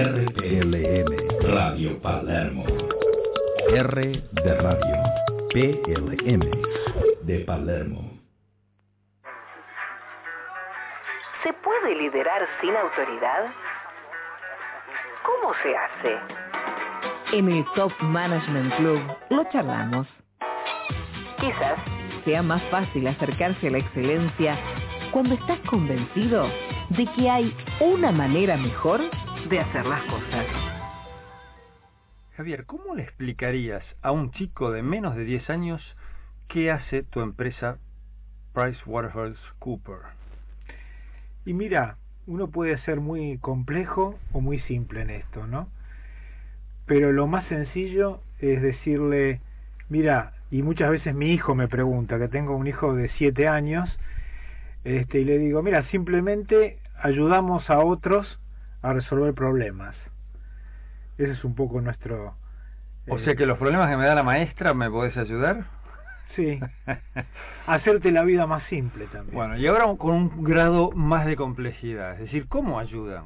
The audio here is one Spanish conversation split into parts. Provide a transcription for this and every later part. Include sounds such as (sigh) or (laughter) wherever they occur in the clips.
RPLM Radio Palermo. R de Radio. PLM de Palermo. ¿Se puede liderar sin autoridad? ¿Cómo se hace? En el Top Management Club lo charlamos. Quizás sea más fácil acercarse a la excelencia cuando estás convencido de que hay una manera mejor hacer las cosas. Javier, ¿cómo le explicarías a un chico de menos de 10 años qué hace tu empresa PricewaterhouseCooper? Y mira, uno puede ser muy complejo o muy simple en esto, ¿no? Pero lo más sencillo es decirle, mira, y muchas veces mi hijo me pregunta, que tengo un hijo de 7 años, este, y le digo, mira, simplemente ayudamos a otros a resolver problemas. Ese es un poco nuestro... O sea que los problemas que me da la maestra, ¿me podés ayudar? Sí. (laughs) Hacerte la vida más simple también. Bueno, y ahora con un grado más de complejidad, es decir, ¿cómo ayudan?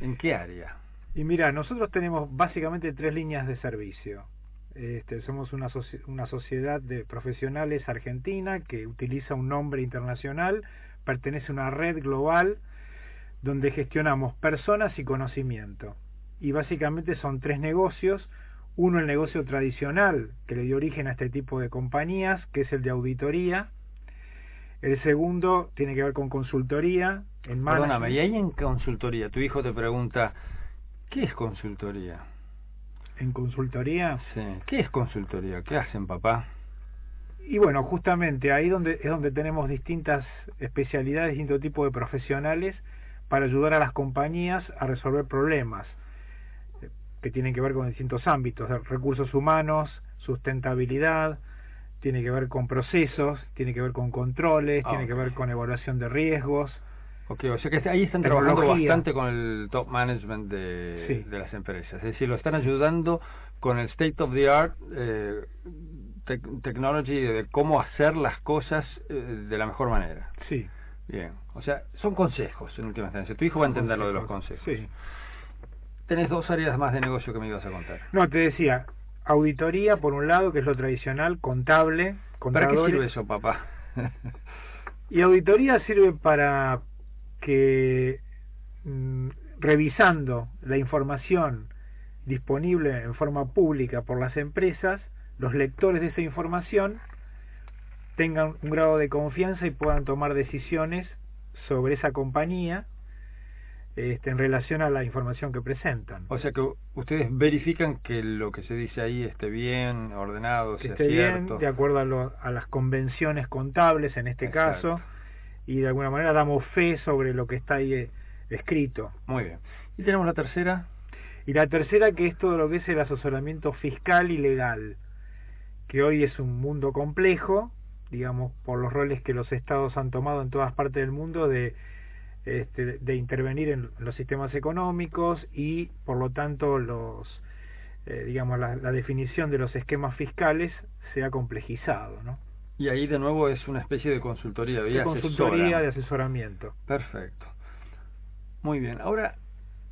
¿En qué área? Y mira, nosotros tenemos básicamente tres líneas de servicio. Este, somos una, una sociedad de profesionales argentina que utiliza un nombre internacional, pertenece a una red global donde gestionamos personas y conocimiento. Y básicamente son tres negocios. Uno, el negocio tradicional, que le dio origen a este tipo de compañías, que es el de auditoría. El segundo tiene que ver con consultoría. En Perdóname, y ahí en consultoría, tu hijo te pregunta, ¿qué es consultoría? ¿En consultoría? Sí. ¿Qué es consultoría? ¿Qué hacen, papá? Y bueno, justamente ahí donde, es donde tenemos distintas especialidades, distintos tipos de profesionales para ayudar a las compañías a resolver problemas que tienen que ver con distintos ámbitos, recursos humanos, sustentabilidad, tiene que ver con procesos, tiene que ver con controles, Ah, tiene que ver con evaluación de riesgos. Ok, o sea que ahí están trabajando bastante con el top management de, Sí. de las empresas. Es decir, lo están ayudando con el state of the art eh, tec- technology de cómo hacer las cosas eh, de la mejor manera. Sí. Bien, o sea, son consejos en última instancia. Tu hijo va a entender lo de los consejos. Sí. Tenés dos áreas más de negocio que me ibas a contar. No, te decía, auditoría por un lado, que es lo tradicional, contable, ¿Para qué sirve eso, papá? Y auditoría sirve para que mm, revisando la información disponible en forma pública por las empresas, los lectores de esa información tengan un grado de confianza y puedan tomar decisiones sobre esa compañía este, en relación a la información que presentan. o sea que ustedes verifican que lo que se dice ahí esté bien, ordenado, que sea esté bien, cierto. de acuerdo a, lo- a las convenciones contables en este Exacto. caso, y de alguna manera damos fe sobre lo que está ahí eh, escrito. Muy bien. Y tenemos la tercera. Y la tercera que es todo lo que es el asesoramiento fiscal y legal, que hoy es un mundo complejo, digamos, por los roles que los estados han tomado en todas partes del mundo de, este, de intervenir en los sistemas económicos y, por lo tanto, los, eh, digamos, la, la definición de los esquemas fiscales se ha complejizado, ¿no? Y ahí de nuevo es una especie de consultoría, de, De consultoría, de asesoramiento. Perfecto. Muy bien. Ahora,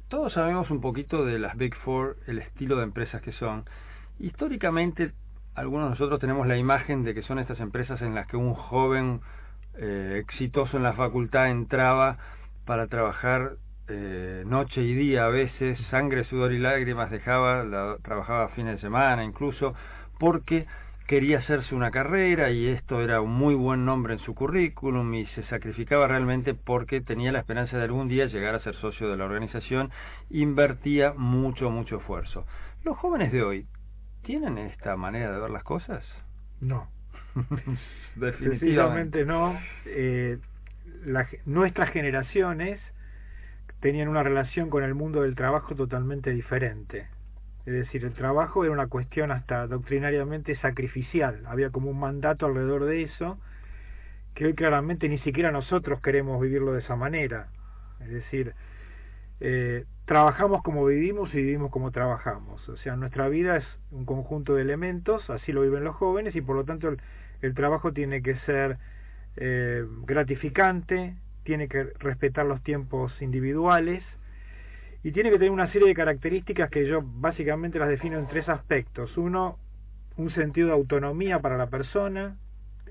todos sabemos un poquito de las Big Four, el estilo de empresas que son. Históricamente, algunos de nosotros tenemos la imagen de que son estas empresas en las que un joven eh, exitoso en la facultad entraba para trabajar eh, noche y día a veces, sangre, sudor y lágrimas dejaba, trabajaba fines de semana incluso, porque quería hacerse una carrera y esto era un muy buen nombre en su currículum y se sacrificaba realmente porque tenía la esperanza de algún día llegar a ser socio de la organización, invertía mucho, mucho esfuerzo. Los jóvenes de hoy, ¿tienen esta manera de ver las cosas? No. (laughs) Definitivamente. No. Eh, la nuestras generaciones tenían una relación con el mundo del trabajo totalmente diferente. Es decir, el trabajo era una cuestión hasta doctrinariamente sacrificial. Había como un mandato alrededor de eso que hoy claramente ni siquiera nosotros queremos vivirlo de esa manera. Es decir, eh, trabajamos como vivimos y vivimos como trabajamos. O sea, nuestra vida es un conjunto de elementos, así lo viven los jóvenes y por lo tanto el, trabajo tiene que ser eh, gratificante, tiene que respetar los tiempos individuales y tiene que tener una serie de características que yo básicamente las defino en tres aspectos. Uno, un sentido de autonomía para la persona,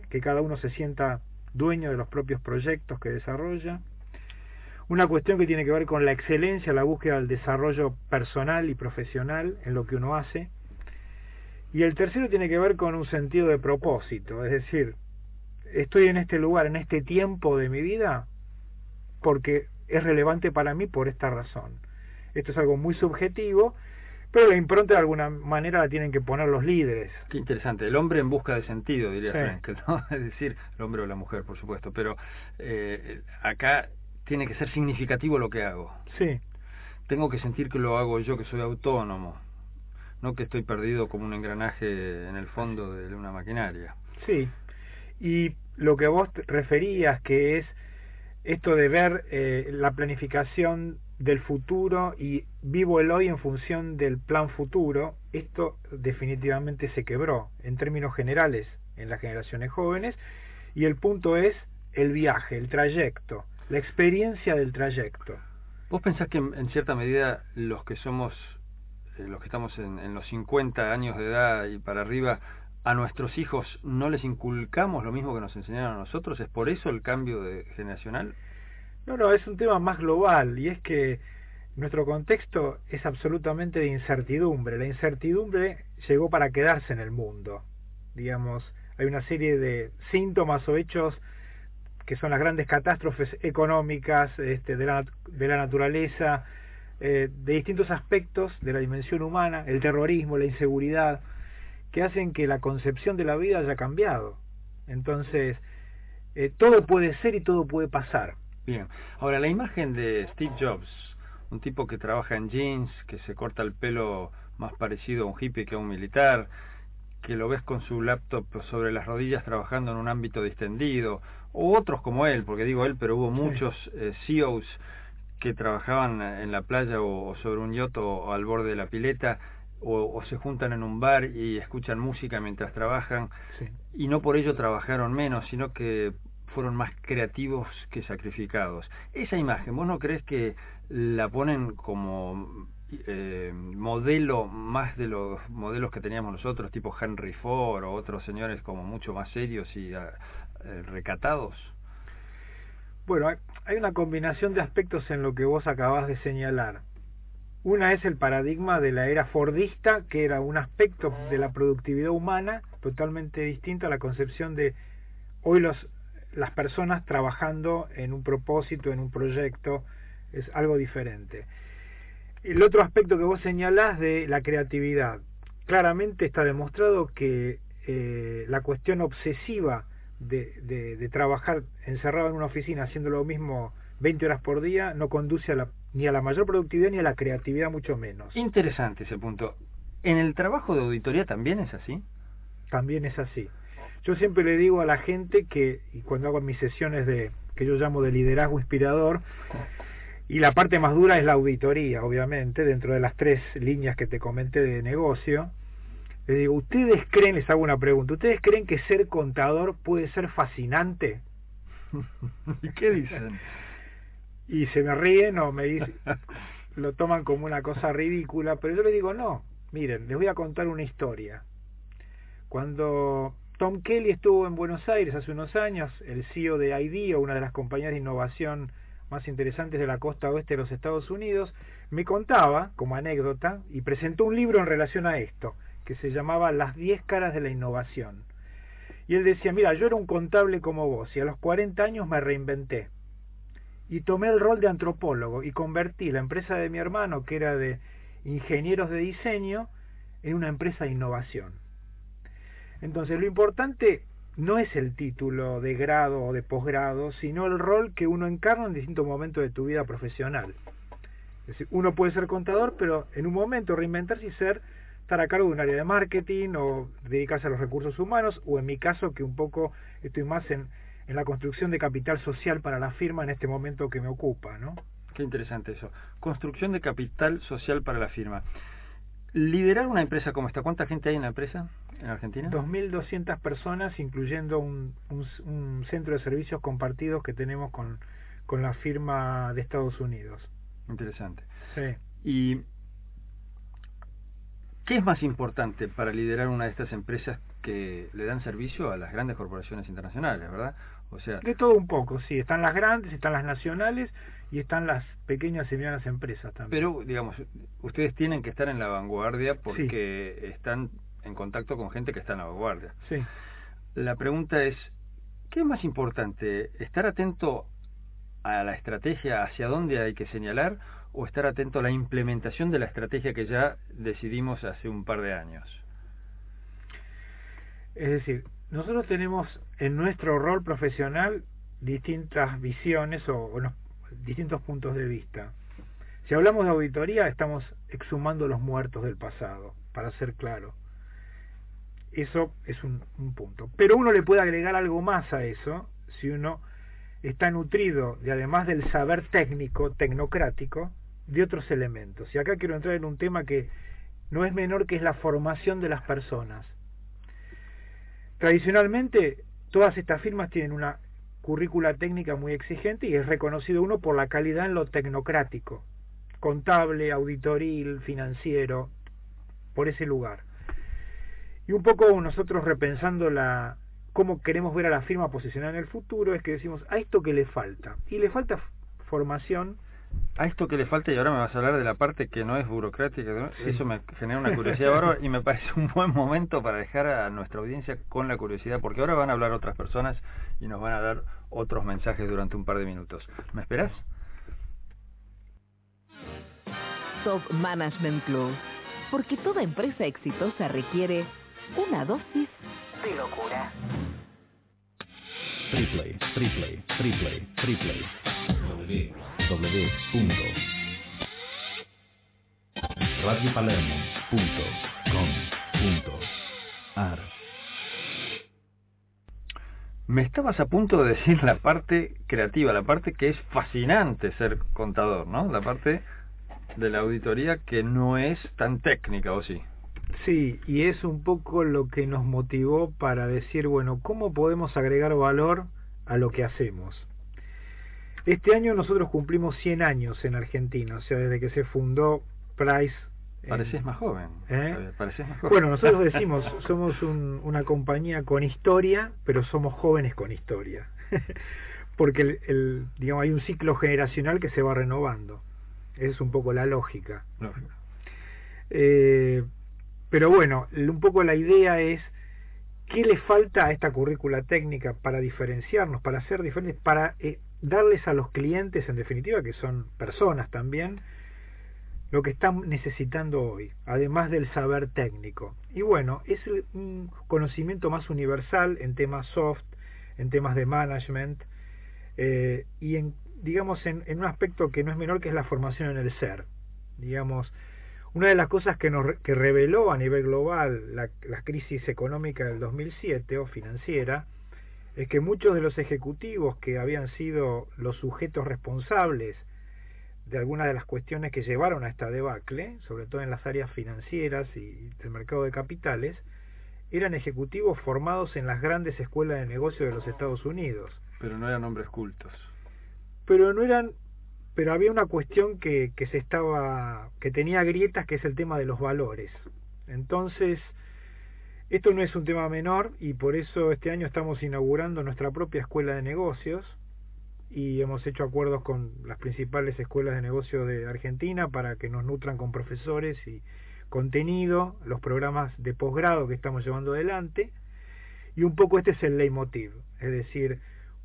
que cada uno se sienta dueño de los propios proyectos que desarrolla. Una cuestión que tiene que ver con la excelencia, la búsqueda del desarrollo personal y profesional en lo que uno hace. Y el tercero tiene que ver con un sentido de propósito, es decir, estoy en este lugar, en este tiempo de mi vida, porque es relevante para mí por esta razón. Esto es algo muy subjetivo, pero la impronta de alguna manera la tienen que poner los líderes. Qué interesante, el hombre en busca de sentido, diría Frank, ¿no? (laughs) Es decir, el hombre o la mujer, por supuesto, pero eh, acá tiene que ser significativo lo que hago. Sí. Tengo que sentir que lo hago yo, que soy autónomo, no que estoy perdido como un engranaje en el fondo de una maquinaria. Sí, y lo que vos referías, que es esto de ver eh, la planificación del futuro y vivo el hoy en función del plan futuro, esto definitivamente se quebró en términos generales en las generaciones jóvenes y el punto es el viaje, el trayecto, la experiencia del trayecto. ¿Vos pensás que en, cierta medida los que somos, eh, los que estamos en, en los 50 años de edad y para arriba, a nuestros hijos no les inculcamos lo mismo que nos enseñaron a nosotros? ¿Es por eso el cambio de generacional? No, no, es un tema más global y es que nuestro contexto es absolutamente de incertidumbre. La incertidumbre llegó para quedarse en el mundo. Digamos, hay una serie de síntomas o hechos que son las grandes catástrofes económicas este, de, la, naturaleza, eh, de distintos aspectos de la dimensión humana, el terrorismo, la inseguridad, que hacen que la concepción de la vida haya cambiado. Entonces, eh, todo puede ser y todo puede pasar. Bien, ahora la imagen de Steve Jobs, un tipo que trabaja en jeans, que se corta el pelo más parecido a un hippie que a un militar, que lo ves con su laptop sobre las rodillas trabajando en un ámbito distendido, o otros como él, porque digo él, pero hubo muchos eh, CEOs que trabajaban en la playa o, sobre un yacht o, al borde de la pileta, o, se juntan en un bar y escuchan música mientras trabajan, y no por ello trabajaron menos, sino que fueron más creativos que sacrificados. Esa imagen, ¿vos no crees que la ponen como eh, modelo más de los modelos que teníamos nosotros, tipo Henry Ford o otros señores como mucho más serios y ah, eh, recatados? Bueno, hay una combinación de aspectos en lo que vos acabás de señalar. Una es el paradigma de la era fordista, que era un aspecto de la productividad humana totalmente distinto a la concepción de hoy las personas trabajando en un propósito, en un proyecto, es algo diferente. El otro aspecto que vos señalás de la creatividad, claramente está demostrado que eh, la cuestión obsesiva de, de, trabajar encerrado en una oficina haciendo lo mismo 20 horas por día no conduce a la, ni a la mayor productividad ni a la creatividad mucho menos. Interesante ese punto. ¿En el trabajo de auditoría también es así? También es así. Yo siempre le digo a la gente que, y cuando hago mis sesiones de que yo llamo de liderazgo inspirador, y la parte más dura es la auditoría, obviamente, dentro de las tres líneas que te comenté de negocio, les digo, ¿ustedes creen, les hago una pregunta, ¿ustedes creen que ser contador puede ser fascinante? (laughs) ¿Y qué dicen? y se me ríen o me dicen, lo toman como una cosa ridícula, pero yo les digo, no, miren, les voy a contar una historia. Cuando Tom Kelly estuvo en Buenos Aires hace unos años, el CEO de ID, una de las compañías de innovación más interesantes de la costa oeste de los Estados Unidos, me contaba, como anécdota, y presentó un libro en relación a esto, que se llamaba Las 10 caras de la innovación. Y él decía, mira, yo era un contable como vos, y a los 40 años me reinventé. Y tomé el rol de antropólogo y convertí la empresa de mi hermano, que era de ingenieros de diseño, en una empresa de innovación. Entonces, lo importante no es el título de grado o de posgrado, sino el rol que uno encarna en distintos momentos de tu vida profesional. Es decir, uno puede ser contador, pero en un momento reinventarse y ser, estar a cargo de un área de marketing o dedicarse a los recursos humanos, o en mi caso, que un poco estoy más en, en la construcción de capital social para la firma en este momento que me ocupa, ¿no? Qué interesante eso. Construcción de capital social para la firma. Liderar una empresa como esta, ¿cuánta gente hay en la empresa en Argentina? 2.200 personas, incluyendo un, un, centro de servicios compartidos que tenemos con, con la firma de Estados Unidos. Interesante. Sí. ¿Y qué es más importante para liderar una de estas empresas que le dan servicio a las grandes corporaciones internacionales, verdad? O sea, De todo un poco, sí. Están las grandes, están las nacionales y están las pequeñas y medianas empresas también. pero digamos, ustedes tienen que estar en la vanguardia porque están en contacto con gente que está en la vanguardia. Sí. La pregunta es, ¿qué es más importante? ¿Estar atento a la estrategia hacia dónde hay que señalar o estar atento a la implementación de la estrategia que ya decidimos hace un par de años? Es decir, nosotros tenemos en nuestro rol profesional distintas visiones o, o nos- distintos puntos de vista. Si hablamos de auditoría, estamos exhumando los muertos del pasado, para ser claro. Eso es un, un punto. Pero uno le puede agregar algo más a eso si uno está nutrido de además del saber técnico, tecnocrático, de otros elementos. Y acá quiero entrar en un tema que no es menor que es la formación de las personas. Tradicionalmente, todas estas firmas tienen una currícula técnica muy exigente y es reconocido uno por la calidad en lo tecnocrático, contable, auditoril, financiero, por ese lugar. Y un poco nosotros repensando la cómo queremos ver a la firma posicionada en el futuro es que decimos, a esto que le falta. Y le falta formación A esto que le falta, y ahora me vas a hablar de la parte que no es burocrática, ¿no? Sí. eso me genera una (laughs) curiosidad bárbara y me parece un buen momento para dejar a nuestra audiencia con la curiosidad, porque ahora van a hablar otras personas y nos van a dar otros mensajes durante un par de minutos. ¿Me esperás? Top Management Club. Porque toda empresa exitosa requiere una dosis De locura. Triple, triple, triple, triple. W, W, punto. radiopalermo.com, punto. Ar. Me estabas a punto de decir la parte creativa, la parte que es fascinante ser contador, ¿no? La parte de la auditoría que no es tan técnica, ¿o sí? Sí, y es un poco lo que nos motivó para decir, bueno, ¿cómo podemos agregar valor a lo que hacemos? Este año nosotros cumplimos 100 años en Argentina, o sea, desde que se fundó Price. en- Pareces más joven. ¿Eh? Más joven. Bueno, nosotros (laughs) decimos, somos un- una compañía con historia, pero somos jóvenes con historia. (laughs) Porque el, el- digamos, hay un ciclo generacional que se va renovando. Esa es un poco la lógica. Lógico. Eh, pero bueno, un poco la idea es qué le falta a esta currícula técnica para diferenciarnos, para ser diferentes, para eh, darles a los clientes, en definitiva, que son personas también, lo que están necesitando hoy, además del saber técnico. Y bueno, es un conocimiento más universal en temas soft, en temas de management, eh, y en, digamos, en, un aspecto que no es menor que es la formación en el ser. Digamos, una de las cosas que, nos, que reveló a nivel global la, la crisis económica del 2007 o financiera es que muchos de los ejecutivos que habían sido los sujetos responsables de algunas de las cuestiones que llevaron a esta debacle, sobre todo en las áreas financieras y del mercado de capitales, eran ejecutivos formados en las grandes escuelas de negocio de los Estados Unidos Pero no eran hombres cultos. pero no eran pero había una cuestión que, que se estaba que tenía grietas que es el tema de los valores entonces esto no es un tema menor y por eso este año estamos inaugurando nuestra propia escuela de negocios y hemos hecho acuerdos con las principales escuelas de negocios de Argentina para que nos nutran con profesores y contenido, los programas de posgrado que estamos llevando adelante y un poco este es el leitmotiv, es decir,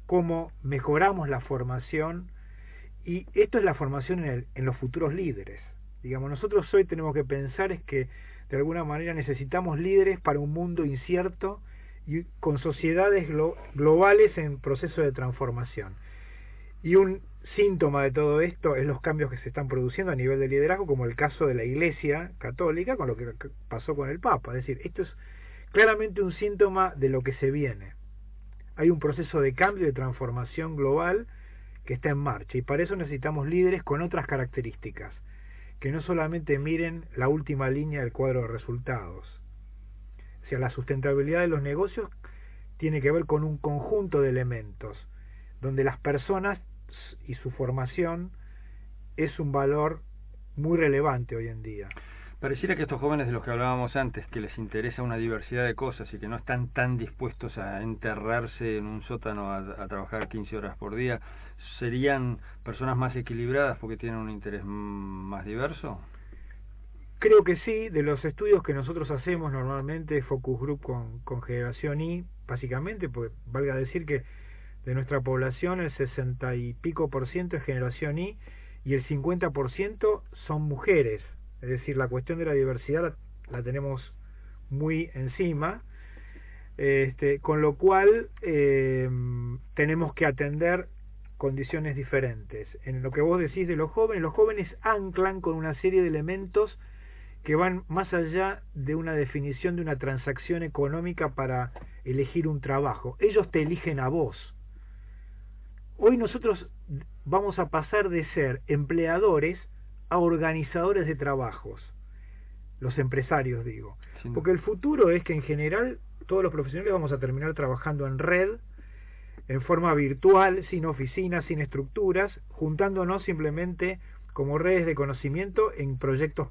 cómo mejoramos la formación y esto es la formación en, en los futuros líderes. Digamos, nosotros hoy tenemos que pensar es que de alguna manera necesitamos líderes para un mundo incierto y con sociedades glo- globales en proceso de transformación. Y un síntoma de todo esto es los cambios que se están produciendo a nivel de liderazgo, como el caso de la Iglesia Católica con lo que pasó con el Papa. Es decir, esto es claramente un síntoma de lo que se viene. Hay un proceso de cambio y de transformación global que está en marcha y para eso necesitamos líderes con otras características, que no solamente miren la última línea del cuadro de resultados. O sea, la sustentabilidad de los negocios tiene que ver con un conjunto de elementos, donde las personas y su formación es un valor muy relevante hoy en día. Pareciera que estos jóvenes de los que hablábamos antes, que les interesa una diversidad de cosas y que no están tan dispuestos a enterrarse en un sótano a, trabajar 15 horas por día, ¿serían personas más equilibradas porque tienen un interés más diverso? Creo que sí, de los estudios que nosotros hacemos normalmente, Focus Group con, Generación I, básicamente, pues valga decir que de nuestra población el 60 y pico por ciento es Generación I y el 50 por ciento son mujeres es decir, la cuestión de la diversidad la, tenemos muy encima, este, con lo cual eh, tenemos que atender condiciones diferentes. En lo que vos decís de los jóvenes, los jóvenes anclan con una serie de elementos que van más allá de una definición de una transacción económica para elegir un trabajo. Ellos te eligen a vos. Hoy nosotros vamos a pasar de ser empleadores a organizadores de trabajos, los empresarios digo. Porque el futuro es que en general todos los profesionales vamos a terminar trabajando en red, en forma virtual, sin oficinas, sin estructuras, juntándonos simplemente como redes de conocimiento en proyectos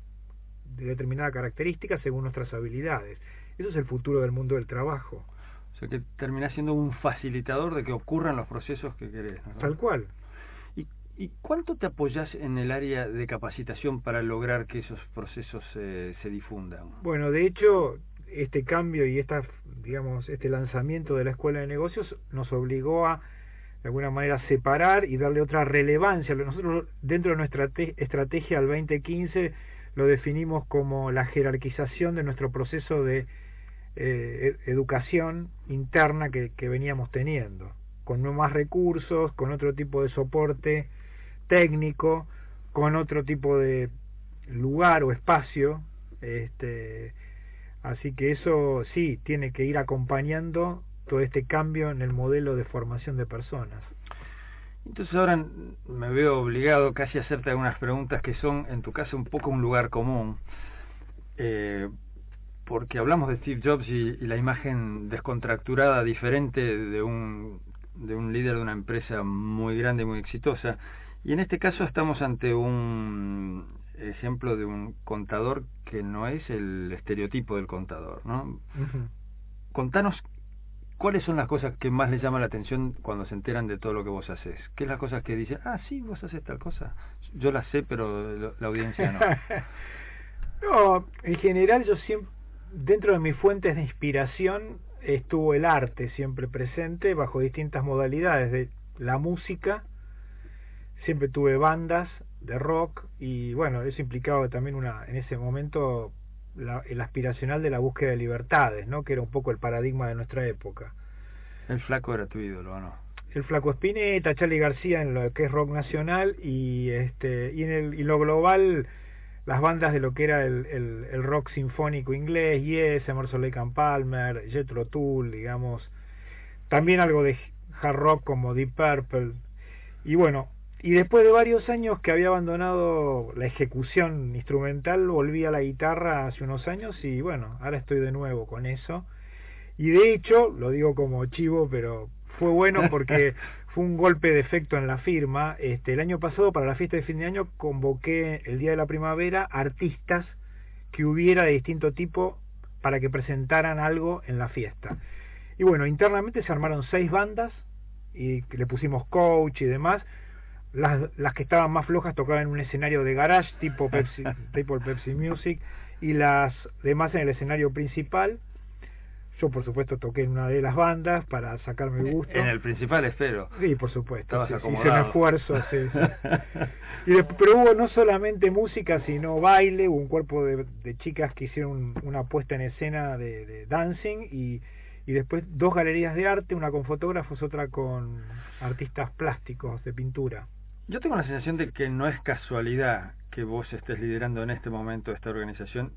de determinada característica según nuestras habilidades. Eso es el futuro del mundo del trabajo. O sea que termina siendo un facilitador de que ocurran los procesos que querés. Tal cual. ¿Y cuánto te apoyas en el área de capacitación para lograr que esos procesos eh, se difundan? Bueno, de hecho, este cambio y esta, digamos, este lanzamiento de la Escuela de Negocios nos obligó a, de alguna manera, separar y darle otra relevancia. Nosotros, dentro de nuestra estrategia al 2015, lo definimos como la jerarquización de nuestro proceso de eh, e-, educación interna que, que veníamos teniendo, con más recursos, con otro tipo de soporte técnico, con otro tipo de lugar o espacio. Este, así que eso sí tiene que ir acompañando todo este cambio en el modelo de formación de personas. Entonces ahora me veo obligado casi a hacerte algunas preguntas que son en tu caso un poco un lugar común, eh, porque hablamos de Steve Jobs y, la imagen descontracturada, diferente de un, de un líder de una empresa muy grande y muy exitosa, y en este caso estamos ante un ejemplo de un contador que no es el estereotipo del contador, ¿no? Contanos cuáles son las cosas que más les llama la atención cuando se enteran de todo lo que vos haces. ¿Qué es las cosas que dicen, ah, sí, vos haces tal cosa? Yo la sé, pero la audiencia no. (laughs) no, en general yo siempre, dentro de mis fuentes de inspiración estuvo el arte siempre presente bajo distintas modalidades de la música, siempre tuve bandas de rock y bueno, eso implicaba también una, en ese momento la, el aspiracional de la búsqueda de libertades, ¿no? Que era un poco el paradigma de nuestra época. El flaco era tu ídolo, ¿o no? El flaco Spinetta, Charlie García en lo que es rock nacional y este y en el y lo global las bandas de lo que era el, el, el rock sinfónico inglés, Yes, Emerson Lake and Palmer, Jethro Tull, digamos, también algo de hard rock como Deep Purple. Y bueno, y después de varios años que había abandonado la ejecución instrumental, volví a la guitarra hace unos años y bueno, ahora estoy de nuevo con eso. Y de hecho, lo digo como chivo, pero fue bueno (laughs) porque fue un golpe de efecto en la firma. Este, el año pasado, para la fiesta de fin de año, convoqué el día de la primavera artistas que hubiera de distinto tipo para que presentaran algo en la fiesta. Y bueno, internamente se armaron seis bandas y le pusimos coach y demás las, las que estaban más flojas tocaban en un escenario de garage tipo (laughs) Pepsi, tipo Pepsi Music y las demás en el escenario principal. Yo, por supuesto, toqué en una de las bandas para sacarme el gusto. En el principal, espero. Sí, por supuesto. Sí, hice un esfuerzo, (laughs) sí, Y después, pero hubo no solamente música, sino baile, hubo un cuerpo de, de chicas que hicieron una puesta en escena de, de dancing y, y después dos galerías de arte, una con fotógrafos, otra con artistas plásticos de pintura. Yo tengo la sensación de que no es casualidad que vos estés liderando en este momento esta organización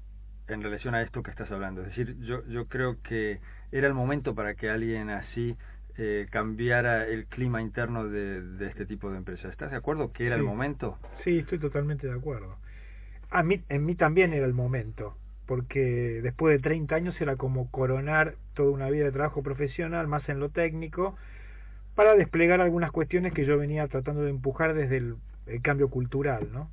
en relación a esto que estás hablando. Es decir, yo, yo creo que era el momento para que alguien así eh, cambiara el clima interno de, de, este tipo de empresas. ¿Estás de acuerdo que era el momento? Sí, estoy totalmente de acuerdo. A mí, en mí también era el momento, porque después de 30 años era como coronar toda una vida de trabajo profesional, más en lo técnico, para desplegar algunas cuestiones que yo venía tratando de empujar desde el el cambio cultural, ¿no?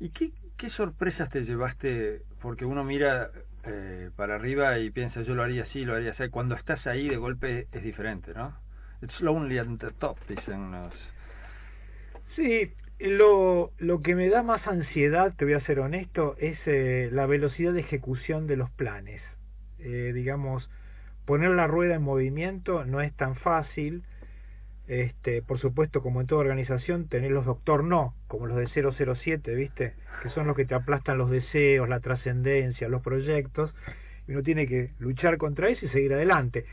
¿Y qué, qué sorpresas te llevaste? Porque uno mira eh, para arriba y piensa, yo lo haría así, lo haría así. Cuando estás ahí, de golpe es diferente, ¿no? It's lonely at the top, dicen los... Sí, lo, lo que me da más ansiedad, te voy a ser honesto, es eh, la velocidad de ejecución de los planes. Eh, digamos, poner la rueda en movimiento no es tan fácil. Este, por supuesto, como en toda organización, tener los doctor no, como los de 007, ¿viste? Que son los que te aplastan los deseos, la trascendencia, los proyectos, y uno tiene que luchar contra eso y seguir adelante.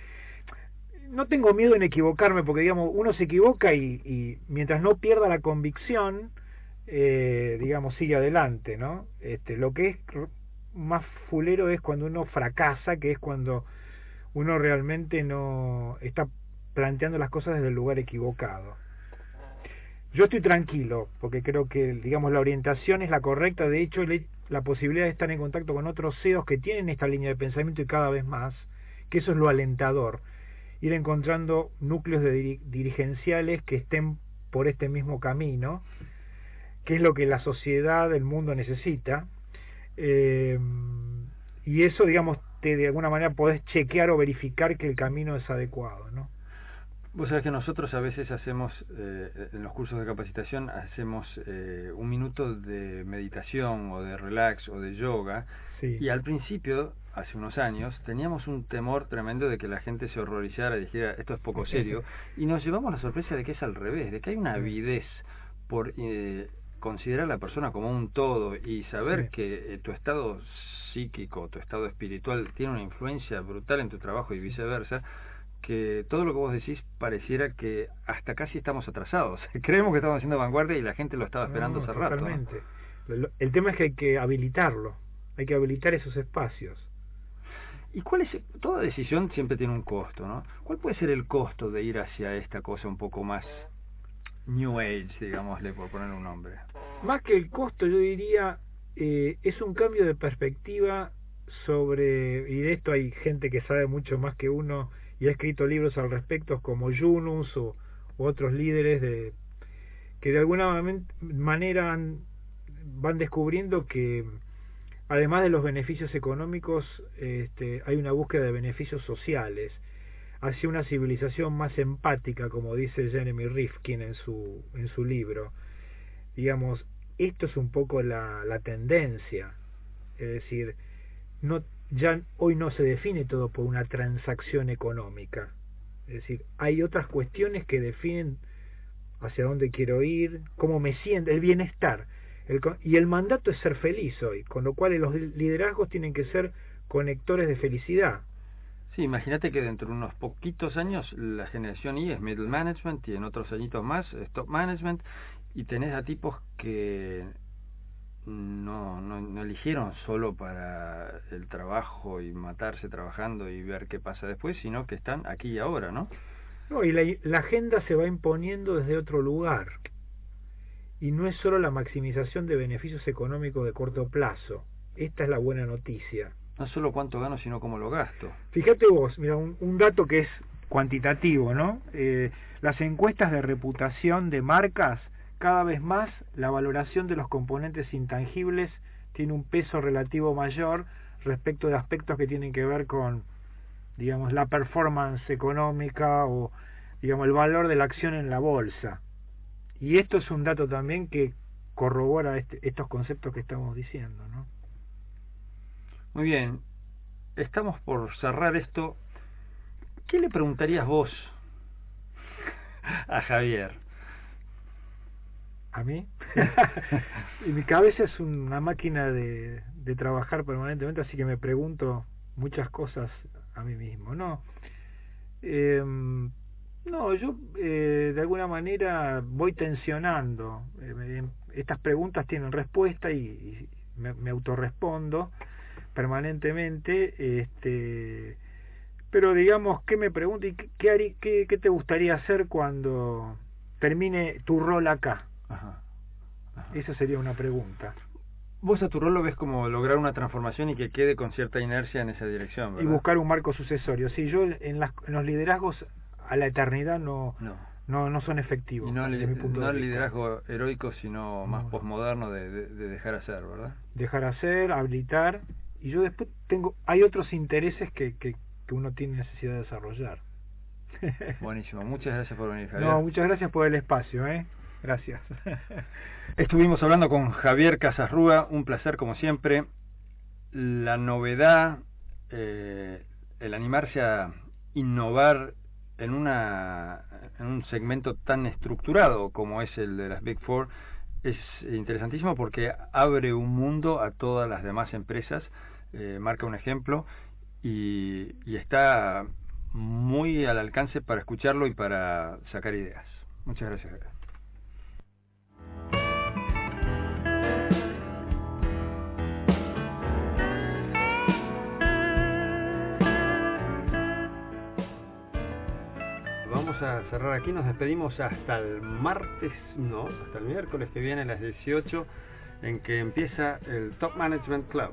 No tengo miedo en equivocarme, porque digamos, uno se equivoca y, y mientras no pierda la convicción, eh, digamos, sigue adelante, ¿no? Este, lo que es más fulero es cuando uno fracasa, que es cuando uno realmente no está planteando las cosas desde el lugar equivocado. Yo estoy tranquilo, porque creo que, digamos, la orientación es la correcta. De hecho, la posibilidad de estar en contacto con otros CEOs que tienen esta línea de pensamiento y cada vez más, que eso es lo alentador. Ir encontrando núcleos de dirigenciales que estén por este mismo camino, que es lo que la sociedad, el mundo necesita. Eh, y eso, digamos, te de alguna manera podés chequear o verificar que el camino es adecuado, ¿no? Vos sabés que nosotros a veces hacemos, eh, en los cursos de capacitación, hacemos eh, un minuto de meditación o de relax o de yoga. Y al principio, hace unos años, teníamos un temor tremendo de que la gente se horrorizara y dijera, esto es poco serio. y nos llevamos la sorpresa de que es al revés, de que hay una avidez por eh, considerar a la persona como un todo y saber que tu estado psíquico, tu estado espiritual tiene una influencia brutal en tu trabajo y viceversa que todo lo que vos decís pareciera que hasta casi estamos atrasados. (laughs) Creemos que estamos haciendo vanguardia y la gente lo estaba esperando hace rato. El tema es que hay que habilitarlo, hay que habilitar esos espacios. ¿Y cuál es? Toda decisión siempre tiene un costo, ¿no? ¿Cuál puede ser el costo de ir hacia esta cosa un poco más New Age, digámosle, por poner un nombre? Más que el costo, yo diría, eh, es un cambio de perspectiva sobre, y de esto hay gente que sabe mucho más que uno y ha escrito libros al respecto como Yunus o, otros líderes de, que de alguna manera van descubriendo que además de los beneficios económicos este, hay una búsqueda de beneficios sociales hacia una civilización más empática como dice Jeremy Rifkin en su en su libro. Digamos esto es un poco la, la tendencia es decir no ya hoy no se define todo por una transacción económica. Es decir, hay otras cuestiones que definen hacia dónde quiero ir, cómo me siento, el bienestar. Y el mandato es ser feliz hoy, con lo cual los liderazgos tienen que ser conectores de felicidad. Sí, imagínate que dentro de unos poquitos años la generación I es middle management y en otros añitos más top management y tenés a tipos que no, no, no eligieron solo para el trabajo y matarse trabajando y ver qué pasa después, sino que están aquí y ahora, ¿no? No, y la, la agenda se va imponiendo desde otro lugar. Y no es solo la maximización de beneficios económicos de corto plazo. Esta es la buena noticia. No solo cuánto gano, sino cómo lo gasto. Fíjate vos, mira, un, un dato que es cuantitativo, ¿no? Eh, las encuestas de reputación de marcas cada vez más la valoración de los componentes intangibles tiene un peso relativo mayor respecto de aspectos que tienen que ver con digamos la performance económica o digamos el valor de la acción en la bolsa. Y esto es un dato también que corrobora este, estos conceptos que estamos diciendo ¿no? muy bien. Estamos por cerrar esto. ¿qué le preguntarías vos (laughs) a Javier ¿A mí? (laughs) y mi cabeza es una máquina de, de trabajar permanentemente, así que me pregunto muchas cosas a mí mismo. No, eh, no yo eh, de alguna manera voy tensionando. Eh, estas preguntas tienen respuesta y, me, me autorrespondo permanentemente. Este, pero digamos, ¿qué me pregunto y qué, qué, qué, qué te gustaría hacer cuando termine tu rol acá? Esa sería una pregunta. Vos a tu rol lo ves como lograr una transformación y que quede con cierta inercia en esa dirección. Y buscar un marco sucesorio. Sí, yo en, las, en los liderazgos a la eternidad no, no. no, no son efectivos. Y no, punto no el liderazgo heroico, sino más No. posmoderno de, de- de dejar hacer, ¿verdad? Dejar hacer, habilitar, y yo después tengo, hay otros intereses que, que, que uno tiene necesidad de desarrollar. (laughs) Buenísimo, muchas gracias por venir, Javier. no, muchas gracias por el espacio, ¿eh? Gracias. Estuvimos hablando con Javier Casasrúa, un placer como siempre. La novedad, eh, el animarse a innovar en, una, un segmento tan estructurado como es el de las Big Four es interesantísimo porque abre un mundo a todas las demás empresas, eh, marca un ejemplo y, y está muy al alcance para escucharlo y para sacar ideas. Muchas gracias. A cerrar aquí, nos despedimos hasta el martes, no, hasta el miércoles que viene a las 18, en que empieza el Top Management Club.